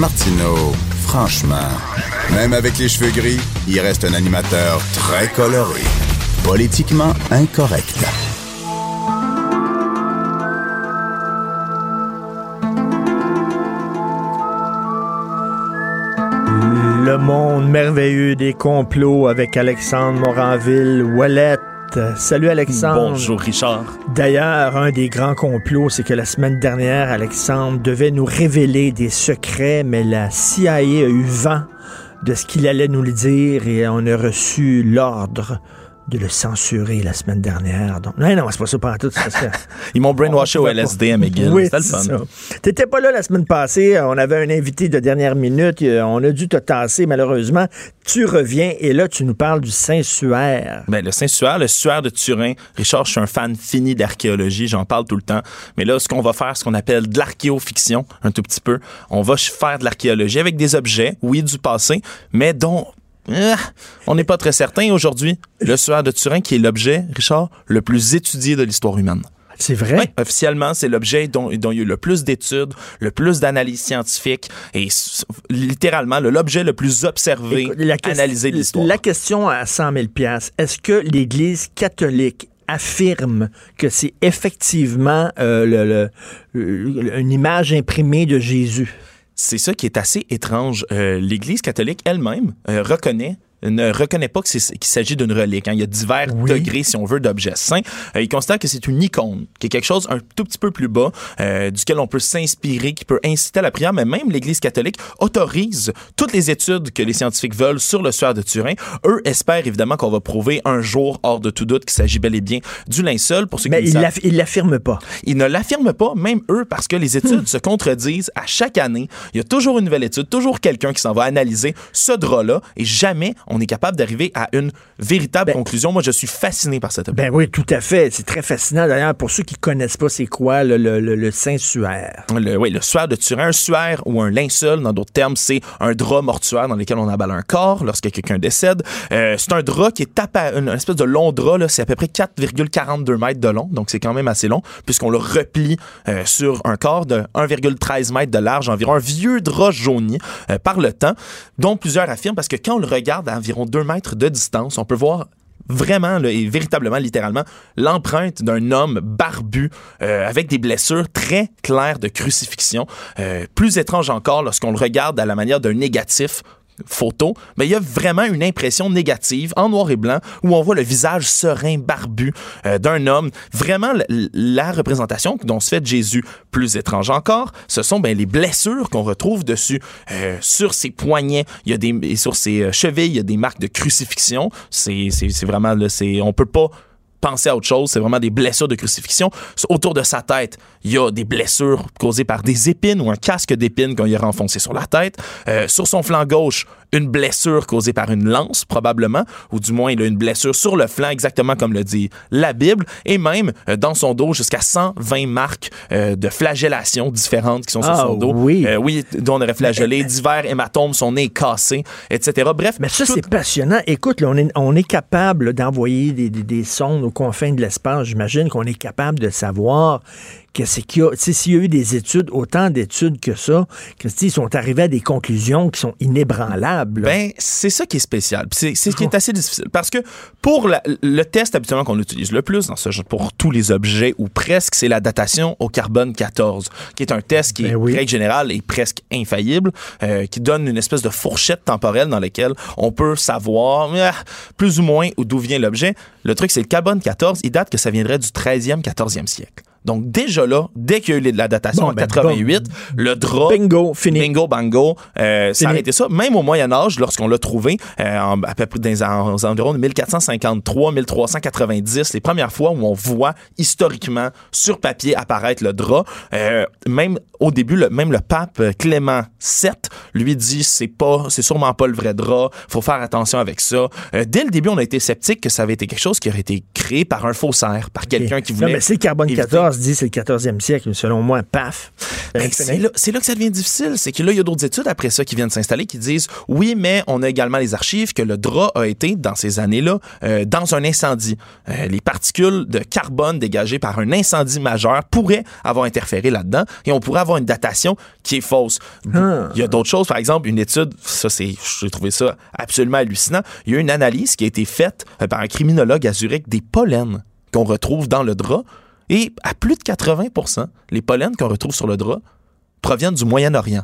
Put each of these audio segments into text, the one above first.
Martineau, franchement, même avec les cheveux gris, il reste un animateur très coloré, politiquement incorrect. Le monde merveilleux des complots avec Alexandre Moranville, Wallet. Salut Alexandre. Bonjour Richard. D'ailleurs, un des grands complots, c'est que la semaine dernière, Alexandre devait nous révéler des secrets, mais la CIA a eu vent de ce qu'il allait nous le dire et on a reçu l'ordre de le censurer la semaine dernière. Donc, non, non, c'est pas ça par tout. Ils m'ont brainwashé au LSD à McGill. Oui, C'était le fun. T'étais pas là la semaine passée. On avait un invité de dernière minute. On a dû te tasser, malheureusement. Tu reviens et là, tu nous parles du Saint-Suaire. Ben, le Saint-Suaire, le Suaire de Turin. Richard, je suis un fan fini d'archéologie. J'en parle tout le temps. Mais là, ce qu'on va faire, ce qu'on appelle de l'archéofiction, un tout petit peu. On va faire de l'archéologie avec des objets, oui, du passé, mais dont ah, on n'est pas très certain aujourd'hui. Le suaire de Turin, qui est l'objet, Richard, le plus étudié de l'histoire humaine. C'est vrai? Oui, officiellement, c'est l'objet dont, dont, il y a eu le plus d'études, le plus d'analyses scientifiques et littéralement l'objet le plus observé, analysé de l'histoire. La question à 100 000 est-ce que l'Église catholique affirme que c'est effectivement euh, le, une image imprimée de Jésus? C'est ça qui est assez étrange. Euh, L'Église catholique elle-même euh, reconnaît ne reconnaît pas qu'il s'agit d'une relique. Hein. Il y a divers degrés, si on veut, d'objets saints. Euh, il considère que c'est une icône, qui est quelque chose un tout petit peu plus bas, euh, duquel on peut s'inspirer, qui peut inciter à la prière, mais même l'Église catholique autorise toutes les études que les scientifiques veulent sur le suaire de Turin. Eux espèrent évidemment qu'on va prouver un jour, hors de tout doute, qu'il s'agit bel et bien du linceul. Pour ceux mais ils ne l'affirment pas. Ils ne l'affirment pas, même eux, parce que les études hmm. se contredisent à chaque année. Il y a toujours une nouvelle étude, toujours quelqu'un qui s'en va analyser ce drap-là, et jamais on est capable d'arriver à une véritable ben, conclusion. Moi, je suis fasciné par cette objet. Ben oui, tout à fait. C'est très fascinant. D'ailleurs, pour ceux qui connaissent pas, c'est quoi le, le, le, Saint-Suaire? oui, le suaire de Turin. Un suaire ou un linceul, dans d'autres termes, c'est un drap mortuaire dans lequel on aballe un corps lorsque quelqu'un décède. Euh, c'est un drap qui est tapé, une espèce de long drap, c'est à peu près 4,42 mètres de long, donc c'est quand même assez long, puisqu'on le replie euh, sur un corps de 1,13 mètres de large, environ un vieux drap jauni euh, par le temps, dont plusieurs affirment, parce que quand on le regarde à environ 2 mètres de distance, on peut voir vraiment et véritablement, littéralement, l'empreinte d'un homme barbu euh, avec des blessures très claires de crucifixion. Euh, plus étrange encore lorsqu'on le regarde à la manière d'un négatif photo, mais il y a vraiment une impression négative en noir et blanc où on voit le visage serein, barbu euh, d'un homme. Vraiment, la, représentation dont se fait Jésus plus étrange encore, ce sont ben, les blessures qu'on retrouve dessus. Euh, sur ses poignets, il y a des, et sur ses euh, chevilles, il y a des marques de crucifixion. C'est vraiment, là, on peut pas penser à autre chose. C'est vraiment des blessures de crucifixion. Autour de sa tête, il y a des blessures causées par des épines ou un casque d'épines qu'on y a renfoncé sur la tête. Euh, sur son flanc gauche, une blessure causée par une lance, probablement, ou du moins, il a une blessure sur le flanc, exactement comme le dit la Bible, et même euh, dans son dos, jusqu'à 120 marques euh, de flagellation différentes qui sont sur son ah dos. Oui, oui dont on aurait flagellé, divers hématomes, son nez cassé, etc. Bref. Mais ça, c'est passionnant. Écoute, on, est, on est capable d'envoyer des, des, des sondes aux confins de l'espace. J'imagine qu'on est capable de savoir que c'est qu'il y a, s'il y a eu des études, autant d'études que ça, que ils sont arrivés à des conclusions qui sont inébranlables. Ben, c'est ça qui est spécial. C'est ce qui est assez difficile. Parce que pour le test habituellement qu'on utilise le plus dans ce genre, pour tous les objets ou presque, c'est la datation au carbone 14, qui est un test qui ben est, oui. règle générale, est presque infaillible, euh, qui donne une espèce de fourchette temporelle dans laquelle on peut savoir ah, plus ou moins d'où vient l'objet. Le truc, c'est le carbone 14, il date que ça viendrait du 13e, 14e siècle. Donc déjà là, dès qu'il y a eu la datation en ben, 88, le drap, bingo, fini. bingo, bango, euh, ça a arrêté ça. Même au Moyen Âge, lorsqu'on l'a trouvé, euh, à peu près dans, aux environs de 1453-1390, les premières fois où on voit historiquement sur papier apparaître le drap, euh, même au début, le, même le pape Clément VII lui dit c'est pas, c'est sûrement pas le vrai drap, faut faire attention avec ça. Euh, dès le début, on a été sceptique que ça avait été quelque chose qui aurait été créé par un faussaire, par quelqu'un qui voulait. Non, mais c'est carbone 14. Dit c'est le 14e siècle, selon moi, paf. Euh, ben, c'est là, que ça devient difficile. C'est que là, il y a d'autres études après ça qui viennent s'installer qui disent oui, mais on a également les archives que le drap a été, dans ces années-là, euh, dans un incendie. Euh, les particules de carbone dégagées par un incendie majeur pourraient avoir interféré là-dedans et on pourrait avoir une datation qui est fausse. Ah. Il y a d'autres choses, par exemple, une étude, ça, c'est, j'ai trouvé ça absolument hallucinant. Il y a une analyse qui a été faite par un criminologue à Zurich des pollens qu'on retrouve dans le drap et à plus de 80% les pollens qu'on retrouve sur le drap proviennent du Moyen-Orient.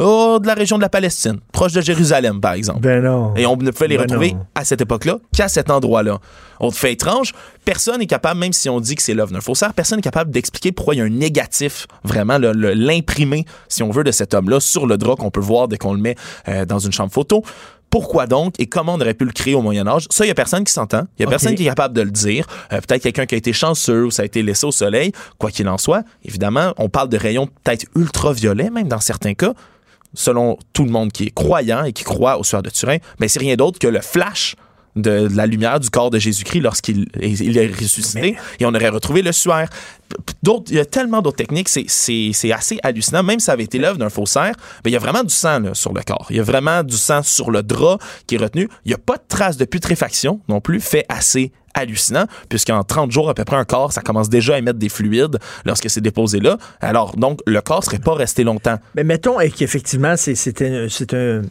Oh, de la région de la Palestine, proche de Jérusalem, par exemple. Ben non. Et on ne pouvait les Ben retrouver non. à cette époque-là qu'à cet endroit-là. Autre fait étrange, personne n'est capable, même si on dit que c'est l'œuvre d'un faussaire, personne n'est capable d'expliquer pourquoi il y a un négatif, vraiment, l'imprimé, si on veut, de cet homme-là sur le drap qu'on peut voir dès qu'on le met euh, dans une chambre photo. Pourquoi donc et comment on aurait pu le créer au Moyen Âge? Ça, il y a personne qui s'entend. Il y a personne qui est capable de le dire. Euh, peut-être quelqu'un qui a été chanceux ou ça a été laissé au soleil. Quoi qu'il en soit, évidemment, on parle de rayons peut-être ultraviolets, même dans certains cas selon tout le monde qui est croyant et qui croit au sueur de Turin, mais c'est rien d'autre que le flash de, de la lumière du corps de Jésus-Christ lorsqu'il est, il est ressuscité et on aurait retrouvé le suaire. D'autres- Il y a tellement d'autres techniques, c'est- c'est c'est assez hallucinant. Même si ça avait été l'œuvre d'un faussaire, ben, il y a vraiment du sang là, sur le corps. Il y a vraiment du sang sur le drap qui est retenu. Il n'y a pas de trace de putréfaction non plus, fait assez hallucinant, puisqu'en 30 jours, à peu près, un corps, ça commence déjà à émettre des fluides lorsque c'est déposé là. Alors, donc, le corps serait pas resté longtemps. Mais mettons qu'effectivement, c'est c'est un,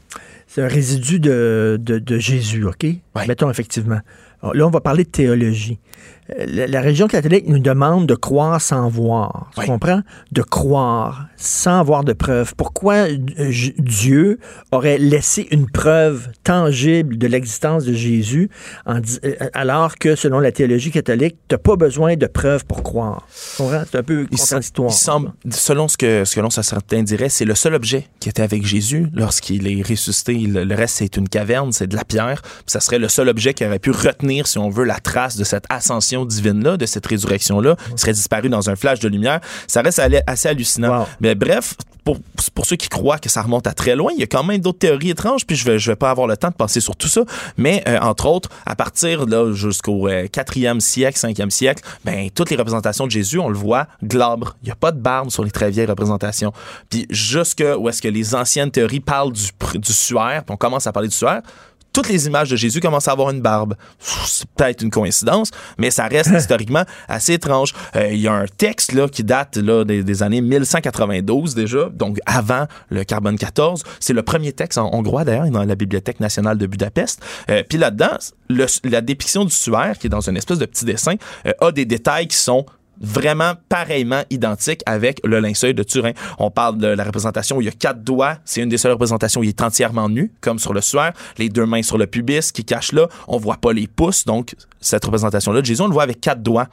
c'est un résidu de, de, de Jésus, OK? Mettons effectivement. Alors, Là, on va parler de théologie. Euh, La, la religion catholique nous demande de croire sans voir. Tu Oui. comprends? De croire sans avoir de preuves. Pourquoi euh, Dieu aurait laissé une preuve tangible de l'existence de Jésus en euh, alors que, selon la théologie catholique, tu n'as pas besoin de preuves pour croire? Tu comprends? C'est un peu Il, contradictoire. il semble, selon ce que, ce que l'on certains dirait, c'est le seul objet qui était avec Jésus lorsqu'il est ressuscité. Le, le reste, c'est une caverne, c'est de la pierre. Ça serait le seul objet qui aurait pu retenir, si on veut, la trace de cette ascension divine-là, de cette résurrection-là. Il serait disparu dans un flash de lumière. Ça reste assez hallucinant. Wow. Mais bref, pour, pour ceux qui croient que ça remonte à très loin, il y a quand même d'autres théories étranges, puis je vais, je vais pas avoir le temps de passer sur tout ça. Mais, euh, entre autres, à partir là jusqu'au euh, 4e siècle, 5e siècle, ben, toutes les représentations de Jésus, on le voit glabre. Il n'y a pas de barbe sur les très vieilles représentations. Puis jusque où est-ce que les anciennes théories parlent du, du suaire, puis on commence à parler du suaire, toutes les images de Jésus commencent à avoir une barbe. C'est peut-être une coïncidence, mais ça reste historiquement assez étrange. Euh, Il y a un texte là, qui date là, des, des années 1192 déjà, donc avant le carbone 14. C'est le premier texte en hongrois d'ailleurs, il est dans la Bibliothèque nationale de Budapest. Euh, Puis là-dedans, le- la dépiction du suaire, qui est dans une espèce de petit dessin, euh, a des détails qui sont vraiment pareillement identiques avec le linceul de Turin. On parle de la représentation où il y a quatre doigts. C'est une des seules représentations où il est entièrement nu, comme sur le suaire. Les deux mains sur le pubis qui cachent là. On voit pas les pouces. Donc, cette représentation-là de Jésus, on le voit avec quatre doigts.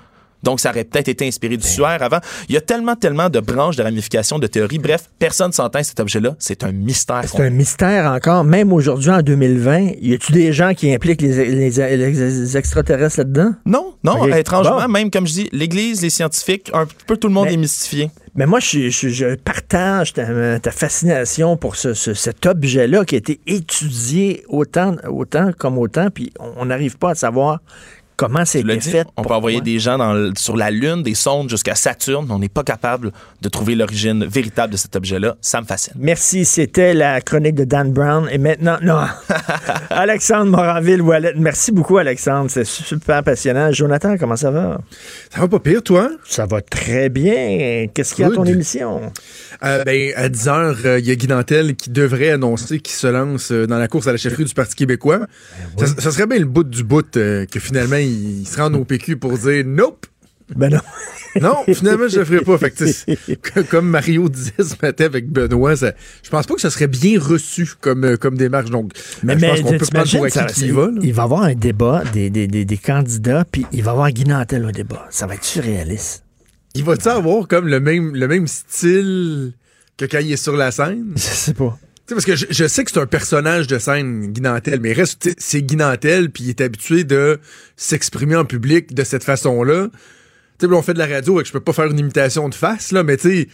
Donc, ça aurait peut-être été inspiré du suaire avant. Il y a tellement, tellement de branches de ramifications, de théories. Bref, personne s'entend cet objet-là. C'est un mystère. C'est un mystère encore, même aujourd'hui en 2020. Y a-tu des gens qui impliquent les, les- les extraterrestres là-dedans? Non, non, étrangement, Bon? même comme je dis, l'Église, les scientifiques, un peu tout le monde Mais- est mystifié. Mais moi, je, je- je partage ta, ta fascination pour ce- ce- cet objet-là qui a été étudié autant, autant comme autant, puis on n'arrive pas à savoir comment c'est fait. on peut envoyer des gens dans sur la Lune, des sondes jusqu'à Saturne, mais on n'est pas capable de trouver l'origine véritable de cet objet-là. Ça me fascine. Merci, c'était la chronique de Dan Brown. Et maintenant, non. Alexandre Moranville-Wallet. Merci beaucoup, Alexandre. C'est super passionnant. Jonathan, comment ça va? Ça va pas pire, toi? Ça va très bien. Qu'est-ce qu'il y a à ton Good. émission? Euh, ben, à 10 heures, euh, il y a Guy Nantel qui devrait annoncer qu'il se lance euh, dans la course à la chefferie du Parti québécois. Ben ça, ça serait bien le bout du bout euh, que finalement, il, il se rende au PQ pour dire « Nope! Ben non. Non, finalement, je le ferai pas. » Fait que, comme Mario disait ce matin avec Benoît, ça- je pense pas que ça serait bien reçu comme, euh, comme démarche. Donc, euh, je pense qu'on peut prendre pour acquis ça- qu'il y va. là. il va y avoir un débat des, des, des, des candidats, puis il va y avoir Guy Nantel au débat. Ça va être surréaliste. il va-tu avoir comme le même, le même style que quand il est sur la scène? Je sais pas. Sais, parce que je, sais que c'est un personnage de scène, Guy Nantel, mais reste, c'est Guy Nantel, puis il est habitué de s'exprimer en public de cette façon-là. Tu sais, on fait de la radio et que je peux pas faire une imitation de face, là, mais tu sais,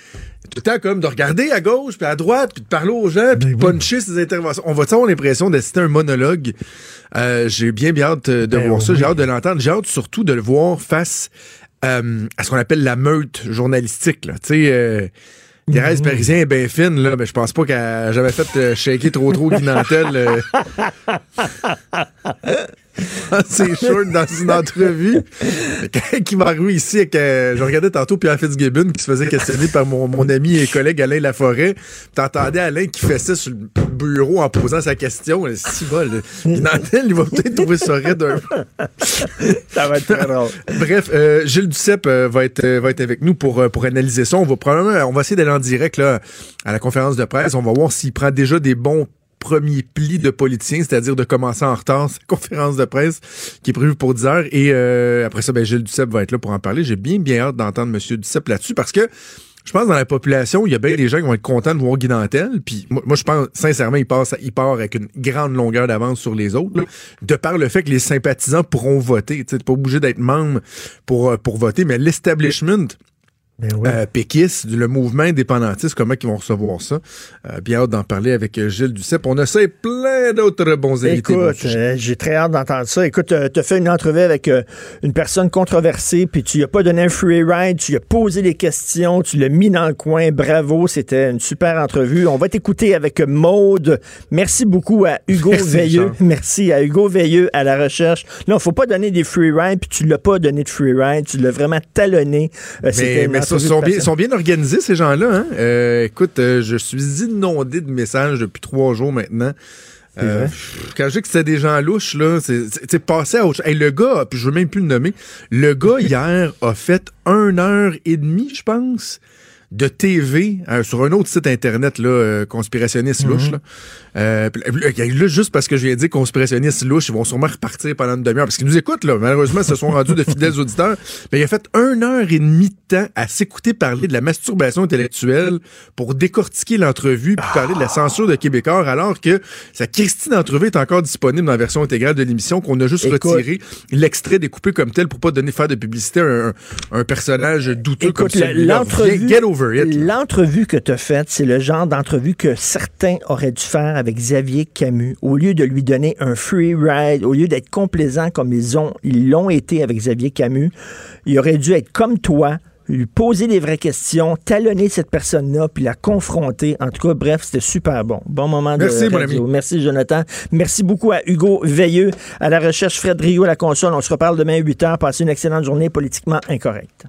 tout le temps comme de regarder à gauche, puis à droite, puis de parler aux gens, puis de ben puncher ses interventions. On va avoir l'impression d'assister à un monologue. Euh, j'ai bien bien hâte de ben voir ça, j'ai hâte de l'entendre, j'ai hâte surtout de le voir face euh, à ce qu'on appelle la meute journalistique, là. Tu sais, euh, Thérèse Parisien est bien fine, là, mais je pense pas qu'elle j'avais fait euh, shaker trop trop Guy Nantel. Euh. c'est short dans une entrevue. Quand il m'a arrivé ici, que euh, je regardais tantôt Pierre Fitzgibbon qui se faisait questionner par mon, mon, ami et collègue Alain Laforêt. T'entendais Alain qui ça sur le bureau en posant sa question. Si bol. Nantel, il va peut-être trouver ça raide un Ça va être très drôle. Bref, euh, Gilles Duceppe euh, va, être, va être avec nous pour, pour analyser ça. On va probablement, on va essayer d'aller en direct là, à la conférence de presse. On va voir s'il prend déjà des bons premier pli de politicien, c'est-à-dire de commencer en retard sa conférence de presse qui est prévue pour 10 heures. Et euh, après ça, ben, Gilles Duceppe va être là pour en parler. J'ai bien, bien hâte d'entendre M. Duceppe là-dessus parce que je pense dans la population, il y a bien des gens qui vont être contents de voir Guy Dantel. Puis moi, je pense sincèrement, il, il part avec une grande longueur d'avance sur les autres, de par le fait que les sympathisants pourront voter. Tu n'es pas obligé d'être membre pour, euh, pour voter, mais l'establishment ben euh, péquiste, le mouvement indépendantiste, comment ils vont recevoir ça? Euh, bien hâte d'en parler avec euh, Gilles Duceppe. On a ça et plein d'autres bons invités. Écoute, j'ai très hâte d'entendre ça. Écoute, tu as fait une entrevue avec une personne controversée, puis tu lui as pas donné un free ride, tu as posé des questions, tu l'as mis dans le coin. Bravo, c'était une super entrevue. On va t'écouter avec Maude. Merci beaucoup à Hugo Veilleux. Merci à Hugo Veilleux à la recherche. Non, faut pas donner des free rides, puis tu l'as pas donné de free ride, tu l'as vraiment talonné. c'était ils sont, bien, sont bien organisés, ces gens-là. Hein? Euh, écoute, euh, je suis inondé de messages depuis trois jours maintenant. Euh, quand je dis que c'était des gens louches, là, c'est passé à autre chose. le gars, puis je veux même plus le nommer, le gars hier a fait une heure et demie, je pense, de TV sur un autre site internet là, conspirationniste louche. Mhm. Là. Euh, là, juste parce que je viens dire conspirationniste louche, ils vont sûrement repartir pendant une demi-heure. Parce qu'ils nous écoutent, là. Malheureusement, ce sont rendus de fidèles auditeurs. Mais il a fait une heure et demie de temps à s'écouter parler de la masturbation intellectuelle pour décortiquer l'entrevue puis parler de la censure de Québécois, alors que sa Christine entrevue est encore disponible dans la version intégrale de l'émission, qu'on a juste retiré l'extrait découpé comme tel pour pas donner faire de publicité à un, personnage douteux comme celui-là. L'entrevue que tu as faite, c'est le genre d'entrevue que certains auraient dû faire avec Xavier Camus, au lieu de lui donner un free ride, au lieu d'être complaisant comme ils ont, ils l'ont été avec Xavier Camus, il aurait dû être comme toi, lui poser des vraies questions, talonner cette personne-là, puis la confronter. En tout cas, bref, c'était super bon. Bon moment de Merci, Mon ami. Merci, Jonathan. Merci beaucoup à Hugo Veilleux, à la recherche Fred Rio à la console. On se reparle demain à 8 h. Passez une excellente journée politiquement incorrecte.